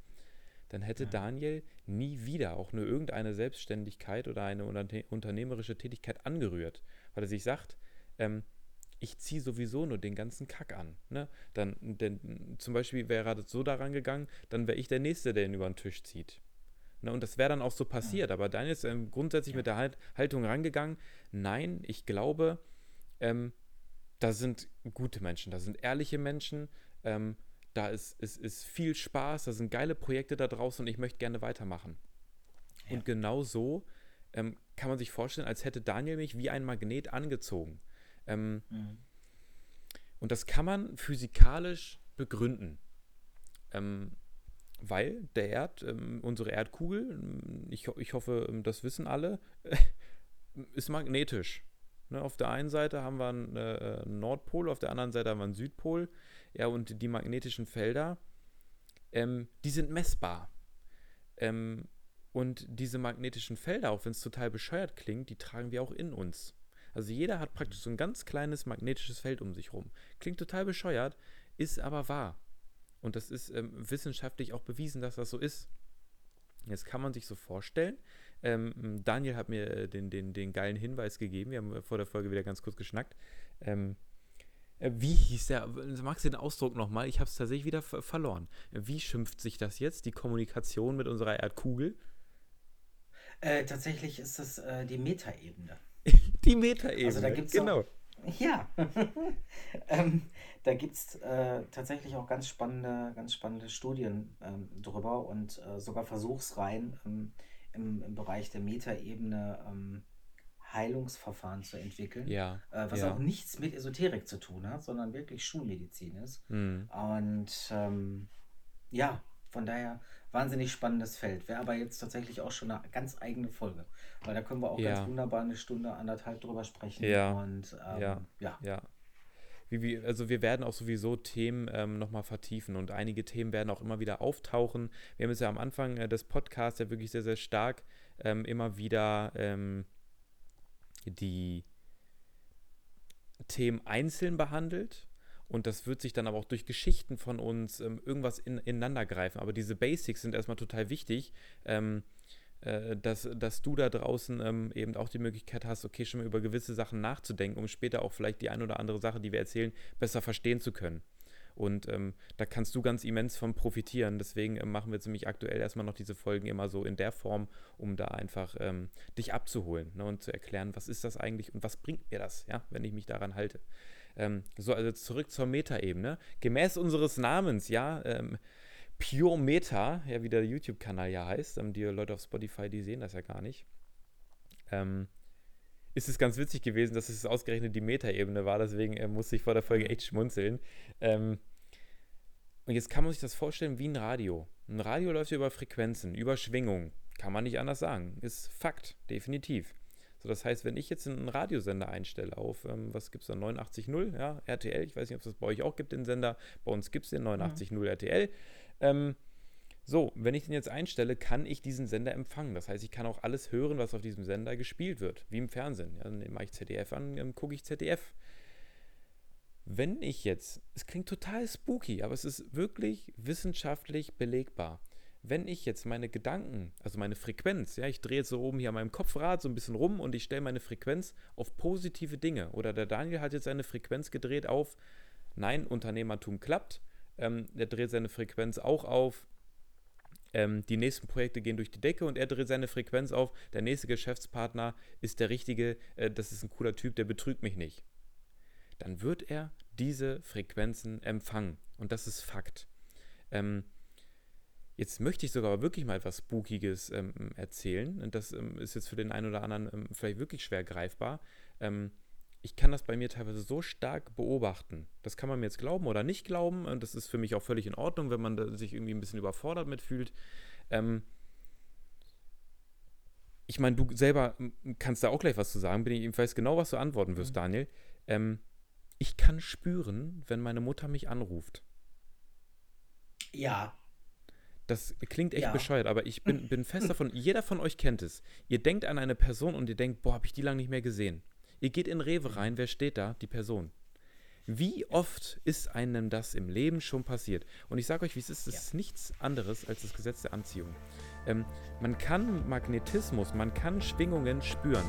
dann hätte Ja. Daniel nie wieder auch nur irgendeine Selbstständigkeit oder eine unterne unternehmerische Tätigkeit angerührt, weil er sich sagt, ähm, ich ziehe sowieso nur den ganzen Kack an. Ne? Dann, denn, zum Beispiel wäre er so daran gegangen, dann wäre ich der Nächste, der ihn über den Tisch zieht. Ne? Und das wäre dann auch so passiert. Aber Daniel ist ähm, grundsätzlich Ja. mit der halt Haltung rangegangen, nein, ich glaube, ähm, da sind gute Menschen, da sind ehrliche Menschen, ähm, da ist, ist, ist viel Spaß, da sind geile Projekte da draußen und ich möchte gerne weitermachen. Ja. Und genau so ähm, kann man sich vorstellen, als hätte Daniel mich wie ein Magnet angezogen. Ähm, Mhm. und das kann man physikalisch begründen. Ähm, weil der Erd, ähm, unsere Erdkugel, ähm, ich, ich hoffe, ähm, das wissen alle, ist magnetisch. Ne, auf der einen Seite haben wir einen äh, Nordpol, auf der anderen Seite haben wir einen Südpol. Ja, und die magnetischen Felder, ähm, die sind messbar. Ähm, und diese magnetischen Felder, auch wenn es total bescheuert klingt, die tragen wir auch in uns. Also jeder hat praktisch so ein ganz kleines magnetisches Feld um sich rum. Klingt total bescheuert, ist aber wahr. Und das ist ähm, wissenschaftlich auch bewiesen, dass das so ist. Jetzt kann man sich so vorstellen, ähm, Daniel hat mir äh, den, den, den geilen Hinweis gegeben, wir haben äh, vor der Folge wieder ganz kurz geschnackt. Ähm, äh, wie hieß der, magst du den Ausdruck nochmal? Ich habe es tatsächlich wieder ver verloren. Wie schimpft sich das jetzt, die Kommunikation mit unserer Erdkugel? Äh, tatsächlich ist das die Metaebene. Die Metaebene. Also da gibt's auch- genau. Ja, ähm, da gibt es äh, tatsächlich auch ganz spannende, ganz spannende Studien ähm, drüber und äh, sogar Versuchsreihen ähm, im, im Bereich der Metaebene ähm, Heilungsverfahren zu entwickeln, Ja. äh, was ja. auch nichts mit Esoterik zu tun hat, sondern wirklich Schulmedizin ist. Hm. Und ähm, ja, von daher wahnsinnig spannendes Feld. Wäre aber jetzt tatsächlich auch schon eine ganz eigene Folge. Weil da können wir auch Ja. ganz wunderbar eine Stunde, anderthalb drüber sprechen. Ja. Und ähm, Ja. ja. Ja. wie, wie, also wir werden auch sowieso Themen ähm, nochmal vertiefen und einige Themen werden auch immer wieder auftauchen. Wir haben es ja am Anfang äh, des Podcasts ja wirklich sehr, sehr stark ähm, immer wieder ähm, die Themen einzeln behandelt. Und das wird sich dann aber auch durch Geschichten von uns ähm, irgendwas in, ineinander greifen. Aber diese Basics sind erstmal total wichtig. Ähm, äh, dass, dass du da draußen ähm, eben auch die Möglichkeit hast, okay, schon mal über gewisse Sachen nachzudenken, um später auch vielleicht die ein oder andere Sache, die wir erzählen, besser verstehen zu können. Und ähm, da kannst du ganz immens von profitieren. Deswegen ähm, machen wir ziemlich aktuell erstmal noch diese Folgen immer so in der Form, um da einfach ähm, dich abzuholen ne, und zu erklären, was ist das eigentlich und was bringt mir das, ja, wenn ich mich daran halte. Ähm, so, also zurück zur Metaebene. Gemäß unseres Namens, ja, ähm, Pure Meta, ja, wie der YouTube-Kanal ja heißt, ähm, die Leute auf Spotify, die sehen das ja gar nicht. Ähm, ist es ganz witzig gewesen, dass es ausgerechnet die Meta-Ebene war, deswegen äh, musste ich vor der Folge echt schmunzeln. Ähm, und jetzt kann man sich das vorstellen wie ein Radio. Ein Radio läuft über Frequenzen, über Schwingungen. Kann man nicht anders sagen. Ist Fakt, definitiv. So, das heißt, wenn ich jetzt einen Radiosender einstelle auf, ähm, was gibt es da, 89.0, ja, RTL, ich weiß nicht, ob es das bei euch auch gibt, den Sender, bei uns gibt es den 89.0 mhm. RTL, ähm, so, wenn ich den jetzt einstelle, kann ich diesen Sender empfangen. Das heißt, ich kann auch alles hören, was auf diesem Sender gespielt wird, wie im Fernsehen. Ja, dann mache ich ZDF an, dann gucke ich ZDF. Wenn ich jetzt, es klingt total spooky, aber es ist wirklich wissenschaftlich belegbar. Wenn ich jetzt meine Gedanken, also meine Frequenz, ja, ich drehe jetzt so oben hier an meinem Kopfrad so ein bisschen rum und ich stelle meine Frequenz auf positive Dinge. Oder der Daniel hat jetzt seine Frequenz gedreht auf, nein, Unternehmertum klappt ähm, er dreht seine Frequenz auch auf. Ähm, die nächsten Projekte gehen durch die Decke und er dreht seine Frequenz auf. Der nächste Geschäftspartner ist der richtige, äh, das ist ein cooler Typ, der betrügt mich nicht. Dann wird er diese Frequenzen empfangen. Und das ist Fakt. Ähm, Jetzt möchte ich sogar wirklich mal etwas Spookiges ähm, erzählen. Und das ähm, ist jetzt für den einen oder anderen ähm, vielleicht wirklich schwer greifbar. Ähm, ich kann das bei mir teilweise so stark beobachten. Das kann man mir jetzt glauben oder nicht glauben. Und das ist für mich auch völlig in Ordnung, wenn man sich irgendwie ein bisschen überfordert mitfühlt. Ähm ich meine, du selber kannst da auch gleich was zu sagen. Bin ich, ich weiß genau, was du antworten wirst, mhm. Daniel. Ähm, ich kann spüren, wenn meine Mutter mich anruft. Ja. Das klingt echt ja. bescheuert, aber ich bin, bin fest davon, jeder von euch kennt es. Ihr denkt an eine Person und ihr denkt, boah, habe ich die lange nicht mehr gesehen. Ihr geht in Rewe rein, wer steht da? Die Person. Wie oft ist einem das im Leben schon passiert? Und ich sage euch, wie es ist, es ja. ist nichts anderes als das Gesetz der Anziehung. Ähm, man kann Magnetismus, man kann Schwingungen spüren.